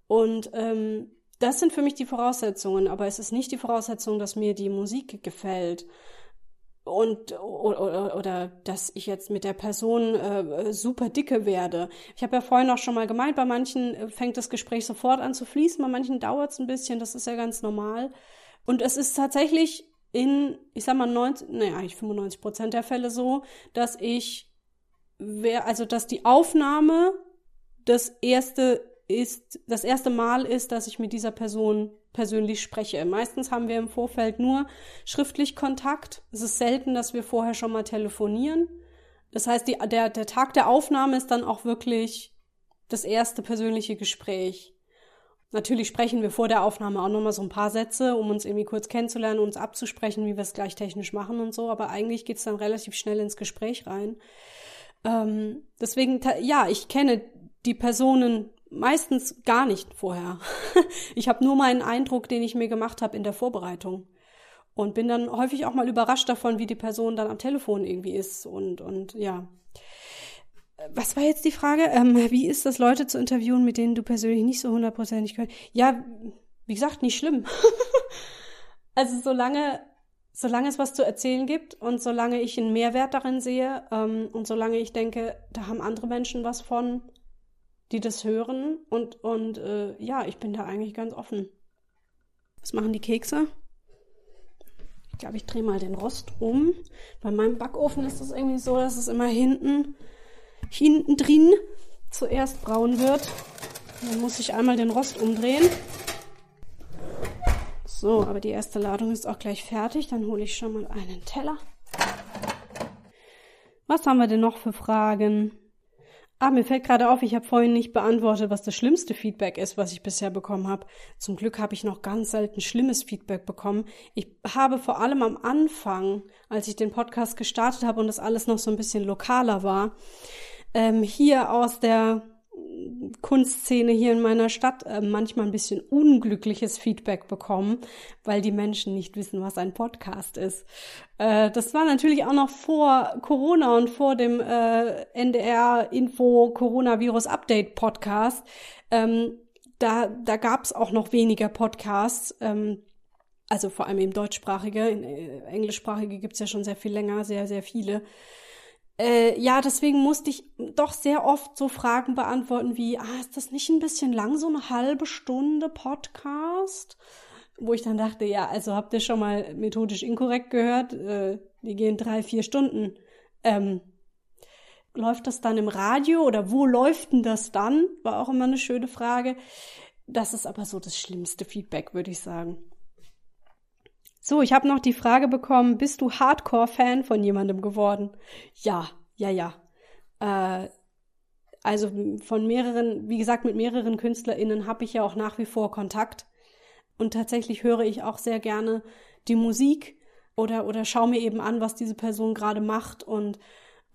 A: Und ähm, das sind für mich die Voraussetzungen, aber es ist nicht die Voraussetzung, dass mir die Musik gefällt und oder, oder dass ich jetzt mit der Person äh, super dicke werde. Ich habe ja vorhin auch schon mal gemeint, bei manchen äh, fängt das Gespräch sofort an zu fließen, bei manchen dauert es ein bisschen, das ist ja ganz normal. Und es ist tatsächlich in, ich sag mal, 90, naja, eigentlich 95 Prozent der Fälle so, dass ich, also dass die Aufnahme das erste ist, das erste Mal ist, dass ich mit dieser Person persönlich spreche. Meistens haben wir im Vorfeld nur schriftlich Kontakt. Es ist selten, dass wir vorher schon mal telefonieren. Das heißt, die, der, der Tag der Aufnahme ist dann auch wirklich das erste persönliche Gespräch. Natürlich sprechen wir vor der Aufnahme auch nochmal so ein paar Sätze, um uns irgendwie kurz kennenzulernen, uns abzusprechen, wie wir es gleich technisch machen und so, aber eigentlich geht's dann relativ schnell ins Gespräch rein. Ähm, deswegen, ja, ich kenne die Personen meistens gar nicht vorher. *laughs* ich habe nur meinen Eindruck, den ich mir gemacht habe in der Vorbereitung. Und bin dann häufig auch mal überrascht davon, wie die Person dann am Telefon irgendwie ist. Und, und ja. Was war jetzt die Frage? Ähm, wie ist das, Leute zu interviewen, mit denen du persönlich nicht so hundertprozentig können? Ja, wie gesagt, nicht schlimm. *laughs* also solange, solange es was zu erzählen gibt und solange ich einen Mehrwert darin sehe ähm, und solange ich denke, da haben andere Menschen was von, die das hören und, und äh, ja, ich bin da eigentlich ganz offen. Was machen die Kekse? Ich glaube, ich drehe mal den Rost um. Bei meinem Backofen ist es irgendwie so, dass es immer hinten, hinten drin zuerst braun wird. Dann muss ich einmal den Rost umdrehen. So, aber die erste Ladung ist auch gleich fertig. Dann hole ich schon mal einen Teller. Was haben wir denn noch für Fragen? Ah, mir fällt gerade auf, ich habe vorhin nicht beantwortet, was das schlimmste Feedback ist, was ich bisher bekommen habe. Zum Glück habe ich noch ganz selten schlimmes Feedback bekommen. Ich habe vor allem am Anfang, als ich den Podcast gestartet habe und das alles noch so ein bisschen lokaler war, ähm, hier aus der Kunstszene hier in meiner Stadt äh, manchmal ein bisschen unglückliches Feedback bekommen, weil die Menschen nicht wissen, was ein Podcast ist. Äh, das war natürlich auch noch vor Corona und vor dem äh, NDR Info Coronavirus Update Podcast. Ähm, da da gab es auch noch weniger Podcasts. Ähm, also vor allem eben deutschsprachige, in, äh, englischsprachige gibt's ja schon sehr viel länger, sehr, sehr viele äh, ja, deswegen musste ich doch sehr oft so Fragen beantworten wie, ah, ist das nicht ein bisschen lang, so eine halbe Stunde Podcast? Wo ich dann dachte, ja, also habt ihr schon mal methodisch inkorrekt gehört? Äh, die gehen drei, vier Stunden. Ähm, läuft das dann im Radio oder wo läuft denn das dann? War auch immer eine schöne Frage. Das ist aber so das schlimmste Feedback, würde ich sagen. So, ich habe noch die Frage bekommen, bist du Hardcore-Fan von jemandem geworden? Ja, ja, ja. Äh, also von mehreren, wie gesagt, mit mehreren KünstlerInnen habe ich ja auch nach wie vor Kontakt. Und tatsächlich höre ich auch sehr gerne die Musik oder, oder schaue mir eben an, was diese Person gerade macht und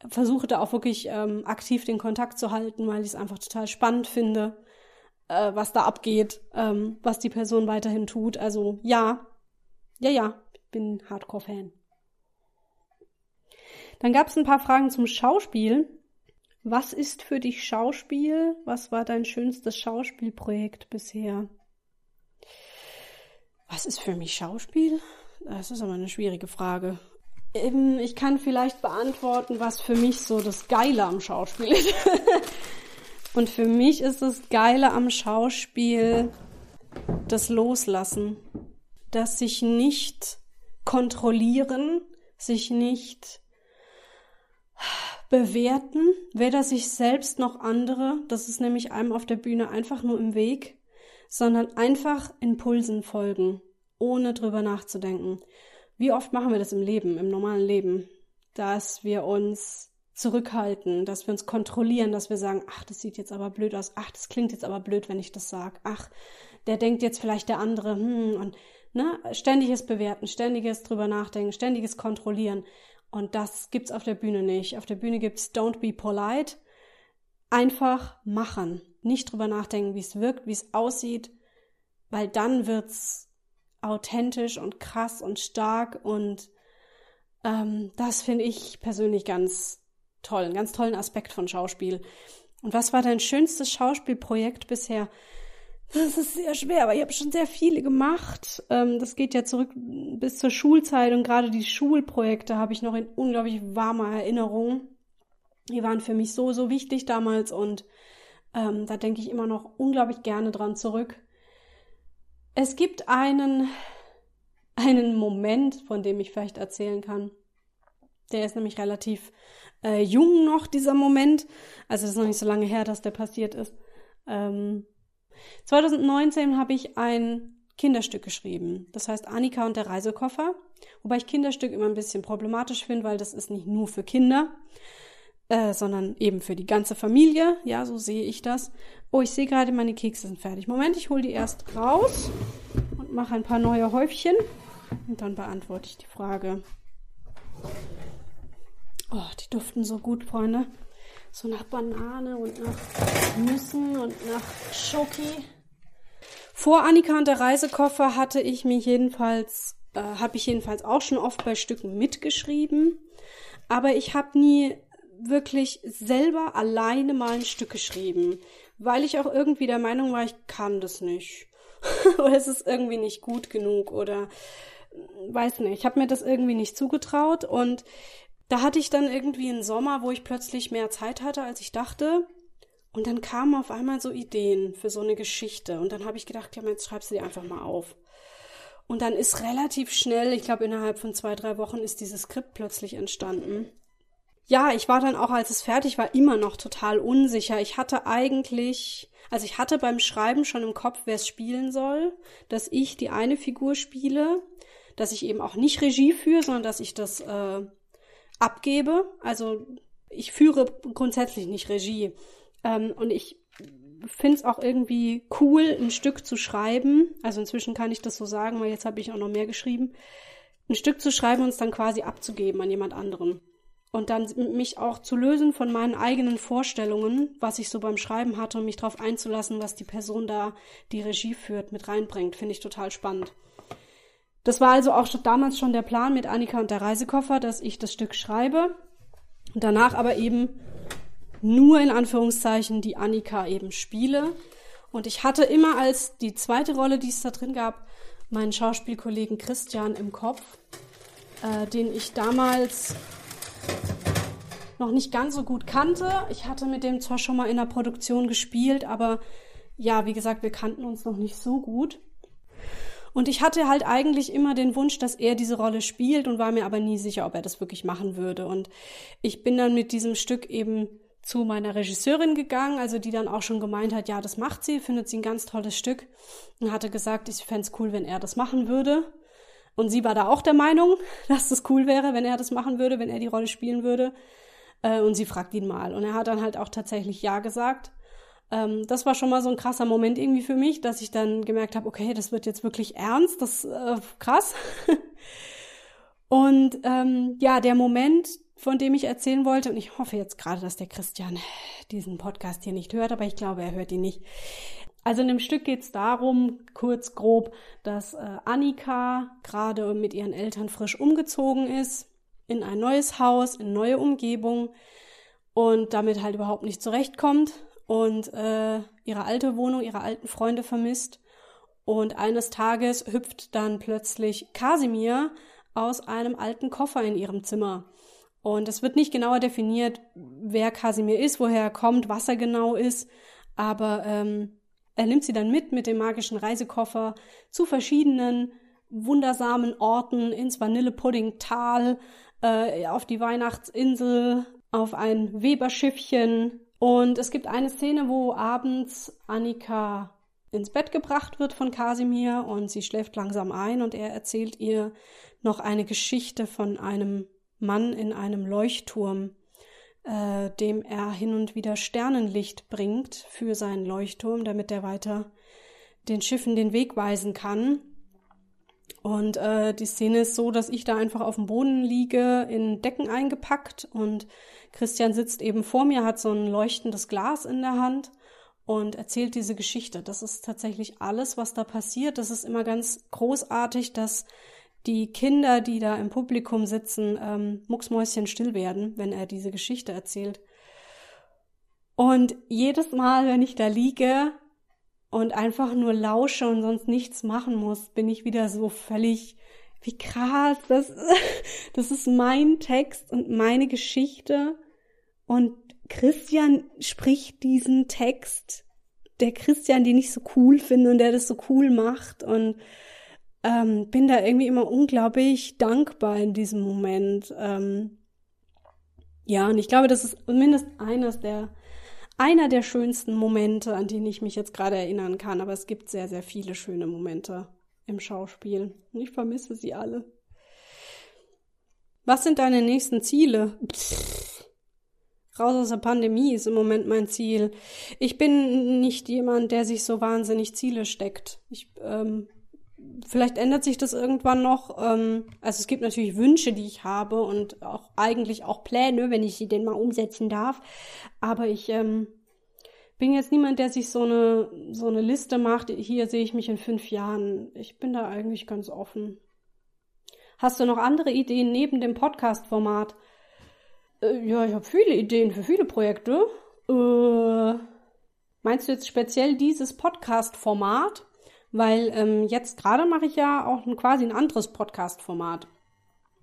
A: versuche da auch wirklich ähm, aktiv den Kontakt zu halten, weil ich es einfach total spannend finde, äh, was da abgeht, ähm, was die Person weiterhin tut. Also ja, ja, ja, bin Hardcore-Fan. Dann gab es ein paar Fragen zum Schauspiel. Was ist für dich Schauspiel? Was war dein schönstes Schauspielprojekt bisher? Was ist für mich Schauspiel? Das ist aber eine schwierige Frage. Ich kann vielleicht beantworten, was für mich so das Geile am Schauspiel ist. *laughs* Und für mich ist das Geile am Schauspiel das Loslassen. Das sich nicht kontrollieren, sich nicht bewerten, weder sich selbst noch andere. Das ist nämlich einem auf der Bühne einfach nur im Weg, sondern einfach Impulsen folgen, ohne drüber nachzudenken. Wie oft machen wir das im Leben, im normalen Leben, dass wir uns zurückhalten, dass wir uns kontrollieren, dass wir sagen, ach, das sieht jetzt aber blöd aus, ach, das klingt jetzt aber blöd, wenn ich das sage, ach, der denkt jetzt vielleicht der andere, hm, und ne, ständiges Bewerten, ständiges drüber nachdenken, ständiges Kontrollieren. Und das gibt's auf der Bühne nicht. Auf der Bühne gibt's Don't be polite. Einfach machen. Nicht drüber nachdenken, wie es wirkt, wie es aussieht, weil dann wird's authentisch und krass und stark und ähm, das finde ich persönlich ganz toll, einen ganz tollen Aspekt von Schauspiel. Und was war dein schönstes Schauspielprojekt bisher? Das ist sehr schwer, aber ich habe schon sehr viele gemacht. Ähm, das geht ja zurück bis zur Schulzeit und gerade die Schulprojekte habe ich noch in unglaublich warmer Erinnerung. Die waren für mich so, so wichtig damals und ähm, da denke ich immer noch unglaublich gerne dran zurück. Es gibt einen, *laughs* einen Moment, von dem ich vielleicht erzählen kann. Der ist nämlich relativ äh, jung noch, dieser Moment. Also das ist noch nicht so lange her, dass der passiert ist. Ähm, 2019 habe ich ein Kinderstück geschrieben. Das heißt Annika und der Reisekoffer. Wobei ich Kinderstück immer ein bisschen problematisch finde, weil das ist nicht nur für Kinder, äh, sondern eben für die ganze Familie. Ja, so sehe ich das. Oh, ich sehe gerade, meine Kekse sind fertig. Moment, ich hole die erst raus und mache ein paar neue Häufchen. Und dann beantworte ich die Frage. Oh, die duften so gut, Freunde. So nach Banane und nach Nüssen und nach Schoki. Vor Annika und der Reisekoffer hatte ich mich jedenfalls, äh, habe ich jedenfalls auch schon oft bei Stücken mitgeschrieben. Aber ich habe nie wirklich selber alleine mal ein Stück geschrieben, weil ich auch irgendwie der Meinung war, ich kann das nicht. *laughs* oder es ist irgendwie nicht gut genug oder weiß nicht, ich habe mir das irgendwie nicht zugetraut und da hatte ich dann irgendwie einen Sommer, wo ich plötzlich mehr Zeit hatte, als ich dachte. Und dann kamen auf einmal so Ideen für so eine Geschichte. Und dann habe ich gedacht, ja, jetzt schreibst du die einfach mal auf. Und dann ist relativ schnell, ich glaube innerhalb von zwei, drei Wochen, ist dieses Skript plötzlich entstanden ja, ich war dann auch, als es fertig war, immer noch total unsicher. Ich hatte eigentlich, also ich hatte beim Schreiben schon im Kopf, wer es spielen soll, dass ich die eine Figur spiele, dass ich eben auch nicht Regie führe, sondern dass ich das äh, abgebe. Also ich führe grundsätzlich nicht Regie. Ähm, und ich finde es auch irgendwie cool, ein Stück zu schreiben. Also inzwischen kann ich das so sagen, weil jetzt habe ich auch noch mehr geschrieben. Ein Stück zu schreiben und es dann quasi abzugeben an jemand anderen und dann mich auch zu lösen von meinen eigenen Vorstellungen, was ich so beim Schreiben hatte und mich darauf einzulassen, was die Person da, die Regie führt, mit reinbringt, finde ich total spannend. Das war also auch damals schon der Plan mit Annika und der Reisekoffer, dass ich das Stück schreibe und danach aber eben nur in Anführungszeichen die Annika eben spiele. Und ich hatte immer als die zweite Rolle, die es da drin gab, meinen Schauspielkollegen Christian im Kopf, äh, den ich damals noch nicht ganz so gut kannte. Ich hatte mit dem zwar schon mal in der Produktion gespielt, aber ja, wie gesagt, wir kannten uns noch nicht so gut. Und ich hatte halt eigentlich immer den Wunsch, dass er diese Rolle spielt und war mir aber nie sicher, ob er das wirklich machen würde. Und ich bin dann mit diesem Stück eben zu meiner Regisseurin gegangen, also die dann auch schon gemeint hat, ja, das macht sie, findet sie ein ganz tolles Stück und hatte gesagt, ich fände es cool, wenn er das machen würde. Und sie war da auch der Meinung, *laughs* dass das cool wäre, wenn er das machen würde, wenn er die Rolle spielen würde. Äh, und sie fragt ihn mal. Und er hat dann halt auch tatsächlich Ja gesagt. Ähm, das war schon mal so ein krasser Moment irgendwie für mich, dass ich dann gemerkt habe, okay, das wird jetzt wirklich ernst, das äh, krass. *laughs* und ähm, ja, der Moment, von dem ich erzählen wollte, und ich hoffe jetzt gerade, dass der Christian diesen Podcast hier nicht hört, aber ich glaube, er hört ihn nicht. Also in dem Stück geht es darum, kurz grob, dass äh, Annika gerade mit ihren Eltern frisch umgezogen ist in ein neues Haus, in neue Umgebung und damit halt überhaupt nicht zurechtkommt und äh, ihre alte Wohnung, ihre alten Freunde vermisst. Und eines Tages hüpft dann plötzlich Kasimir aus einem alten Koffer in ihrem Zimmer. Und es wird nicht genauer definiert, wer Kasimir ist, woher er kommt, was er genau ist, aber ähm, er nimmt sie dann mit mit dem magischen Reisekoffer zu verschiedenen wundersamen Orten ins Vanillepudding-Tal, äh, auf die Weihnachtsinsel, auf ein Weberschiffchen. Und es gibt eine Szene, wo abends Annika ins Bett gebracht wird von Kasimir und sie schläft langsam ein und er erzählt ihr noch eine Geschichte von einem Mann in einem Leuchtturm, äh, dem er hin und wieder Sternenlicht bringt für seinen Leuchtturm, damit er weiter den Schiffen den Weg weisen kann. Und äh, die Szene ist so, dass ich da einfach auf dem Boden liege, in Decken eingepackt und Christian sitzt eben vor mir, hat so ein leuchtendes Glas in der Hand und erzählt diese Geschichte. Das ist tatsächlich alles, was da passiert. Das ist immer ganz großartig, dass die Kinder, die da im Publikum sitzen, ähm, mucksmäuschen still werden, wenn er diese Geschichte erzählt. Und jedes Mal, wenn ich da liege und einfach nur lausche und sonst nichts machen muss, bin ich wieder so völlig, wie krass, das, *laughs* das ist mein Text und meine Geschichte. Und Christian spricht diesen Text, der Christian, den ich so cool finde und der das so cool macht und ähm, bin da irgendwie immer unglaublich dankbar in diesem Moment. Ähm, ja, und ich glaube, das ist zumindest eines der, einer der schönsten Momente, an die ich mich jetzt gerade erinnern kann. Aber es gibt sehr, sehr viele schöne Momente im Schauspiel. Und ich vermisse sie alle. Was sind deine nächsten Ziele? Pff. Raus aus der Pandemie ist im Moment mein Ziel. Ich bin nicht jemand, der sich so wahnsinnig Ziele steckt. Ich ähm, vielleicht ändert sich das irgendwann noch. Ähm, also es gibt natürlich Wünsche, die ich habe und auch eigentlich auch Pläne, wenn ich sie denn mal umsetzen darf. Aber ich ähm, bin jetzt niemand, der sich so eine so eine Liste macht. Hier sehe ich mich in fünf Jahren. Ich bin da eigentlich ganz offen. Hast du noch andere Ideen neben dem Podcast-Format? Äh, ja, ich habe viele Ideen für viele Projekte. Äh, meinst du jetzt speziell dieses Podcast-Format? Weil ähm, jetzt gerade mache ich ja auch ein, quasi ein anderes Podcast-Format.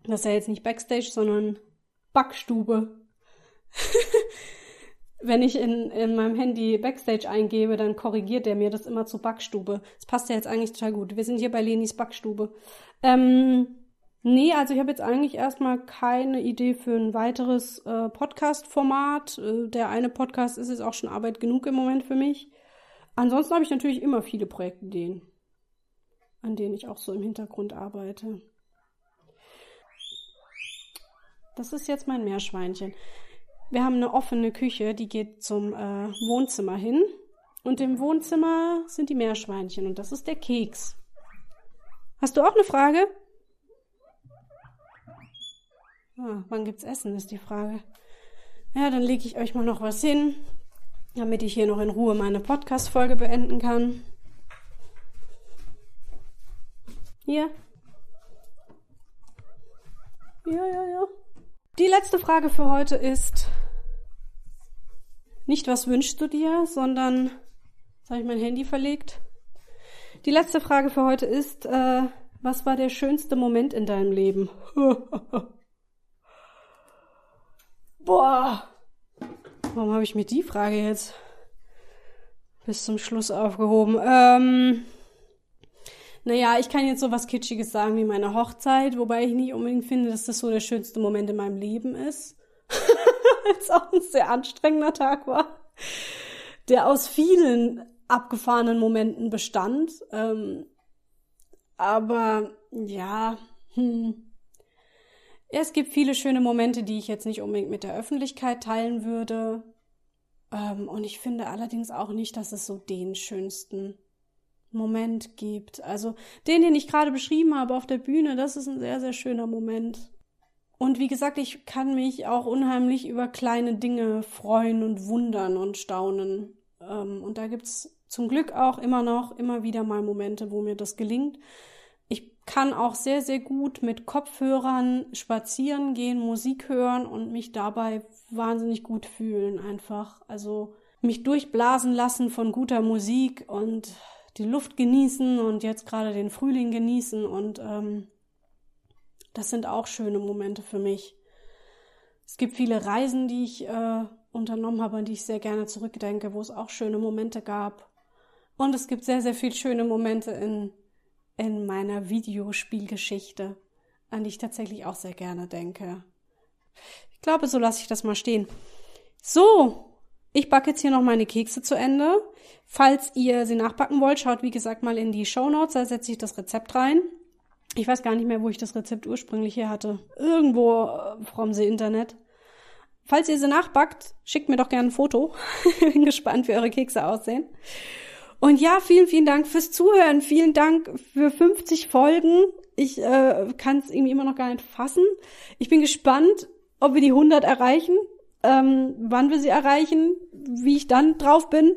A: Das ist ja jetzt nicht Backstage, sondern Backstube. *laughs* Wenn ich in, in meinem Handy Backstage eingebe, dann korrigiert der mir das immer zu Backstube. Das passt ja jetzt eigentlich total gut. Wir sind hier bei Lenis Backstube. Ähm, nee, also ich habe jetzt eigentlich erstmal keine Idee für ein weiteres äh, Podcast-Format. Äh, der eine Podcast ist jetzt auch schon Arbeit genug im Moment für mich. Ansonsten habe ich natürlich immer viele Projektideen, an denen ich auch so im Hintergrund arbeite. Das ist jetzt mein Meerschweinchen. Wir haben eine offene Küche, die geht zum äh, Wohnzimmer hin. Und im Wohnzimmer sind die Meerschweinchen und das ist der Keks. Hast du auch eine Frage? Ah, wann gibt's Essen, ist die Frage. Ja, dann lege ich euch mal noch was hin damit ich hier noch in Ruhe meine Podcast-Folge beenden kann. Hier. Ja, ja, ja. Die letzte Frage für heute ist nicht, was wünschst du dir, sondern, jetzt habe ich mein Handy verlegt. Die letzte Frage für heute ist, äh, was war der schönste Moment in deinem Leben? *laughs* Boah. Warum habe ich mir die Frage jetzt bis zum Schluss aufgehoben? Ähm, naja, ich kann jetzt so was Kitschiges sagen wie meine Hochzeit, wobei ich nicht unbedingt finde, dass das so der schönste Moment in meinem Leben ist. *laughs* Es auch ein sehr anstrengender Tag war, der aus vielen abgefahrenen Momenten bestand. Ähm, Aber ja, hm. Es gibt viele schöne Momente, die ich jetzt nicht unbedingt mit der Öffentlichkeit teilen würde. Ähm, und ich finde allerdings auch nicht, dass es so den schönsten Moment gibt. Also den, den ich gerade beschrieben habe auf der Bühne, das ist ein sehr, sehr schöner Moment. Und wie gesagt, ich kann mich auch unheimlich über kleine Dinge freuen und wundern und staunen. Ähm, und da gibt's zum Glück auch immer noch, immer wieder mal Momente, wo mir das gelingt. Ich kann auch sehr, sehr gut mit Kopfhörern spazieren gehen, Musik hören und mich dabei wahnsinnig gut fühlen einfach. Also mich durchblasen lassen von guter Musik und die Luft genießen und jetzt gerade den Frühling genießen und ähm, das sind auch schöne Momente für mich. Es gibt viele Reisen, die ich äh, unternommen habe, an die ich sehr gerne zurückdenke, wo es auch schöne Momente gab. Und es gibt sehr, sehr viele schöne Momente in, in meiner Videospielgeschichte, an die ich tatsächlich auch sehr gerne denke. Ich glaube, so lasse ich das mal stehen. So, ich backe jetzt hier noch meine Kekse zu Ende. Falls ihr sie nachbacken wollt, schaut wie gesagt mal in die Show Notes, da setze ich das Rezept rein. Ich weiß gar nicht mehr, wo ich das Rezept ursprünglich hier hatte. Irgendwo äh, from the Internet. Falls ihr sie nachbackt, schickt mir doch gerne ein Foto. *laughs* Bin gespannt, wie eure Kekse aussehen. Und ja, vielen, vielen Dank fürs Zuhören. Vielen Dank für 50 Folgen. Ich äh, kann es irgendwie immer noch gar nicht fassen. Ich bin gespannt, ob wir die 100 erreichen ähm, wann wir sie erreichen, wie ich dann drauf bin.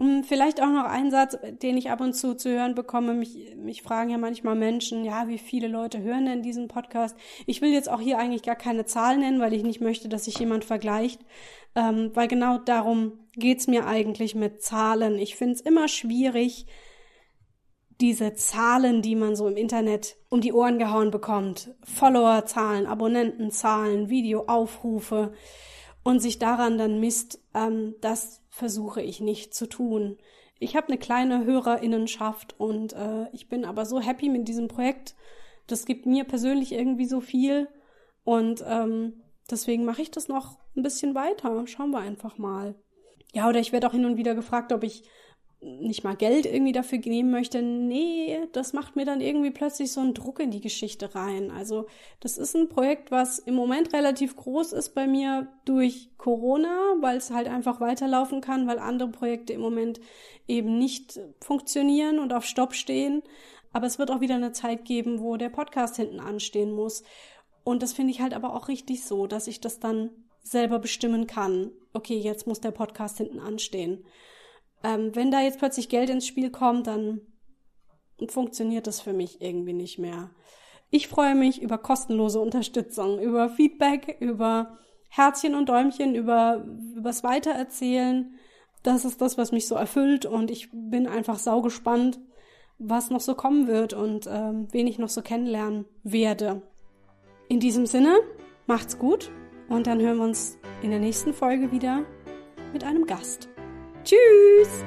A: Und vielleicht auch noch ein Satz, den ich ab und zu zu hören bekomme. Mich, mich fragen ja manchmal Menschen, ja, wie viele Leute hören denn diesen Podcast? Ich will jetzt auch hier eigentlich gar keine Zahl nennen, weil ich nicht möchte, dass sich jemand vergleicht. Ähm, weil genau darum geht's mir eigentlich mit Zahlen. Ich find's immer schwierig, diese Zahlen, die man so im Internet um die Ohren gehauen bekommt, Followerzahlen, Abonnentenzahlen, Videoaufrufe und sich daran dann misst, ähm, das versuche ich nicht zu tun. Ich habe eine kleine Hörerinnenschaft und äh, ich bin aber so happy mit diesem Projekt. Das gibt mir persönlich irgendwie so viel und ähm, deswegen mache ich das noch ein bisschen weiter. Schauen wir einfach mal. Ja, oder ich werde auch hin und wieder gefragt, ob ich nicht mal Geld irgendwie dafür nehmen möchte, nee, das macht mir dann irgendwie plötzlich so einen Druck in die Geschichte rein. Also das ist ein Projekt, was im Moment relativ groß ist bei mir durch Corona, weil es halt einfach weiterlaufen kann, weil andere Projekte im Moment eben nicht funktionieren und auf Stopp stehen. Aber es wird auch wieder eine Zeit geben, wo der Podcast hinten anstehen muss. Und das finde ich halt aber auch richtig so, dass ich das dann selber bestimmen kann. Okay, jetzt muss der Podcast hinten anstehen. Ähm, wenn da jetzt plötzlich Geld ins Spiel kommt, dann funktioniert das für mich irgendwie nicht mehr. Ich freue mich über kostenlose Unterstützung, über Feedback, über Herzchen und Däumchen, über übers Weitererzählen. Das ist das, was mich so erfüllt und ich bin einfach saugespannt, was noch so kommen wird und ähm, wen ich noch so kennenlernen werde. In diesem Sinne, macht's gut und dann hören wir uns in der nächsten Folge wieder mit einem Gast. Tschüss!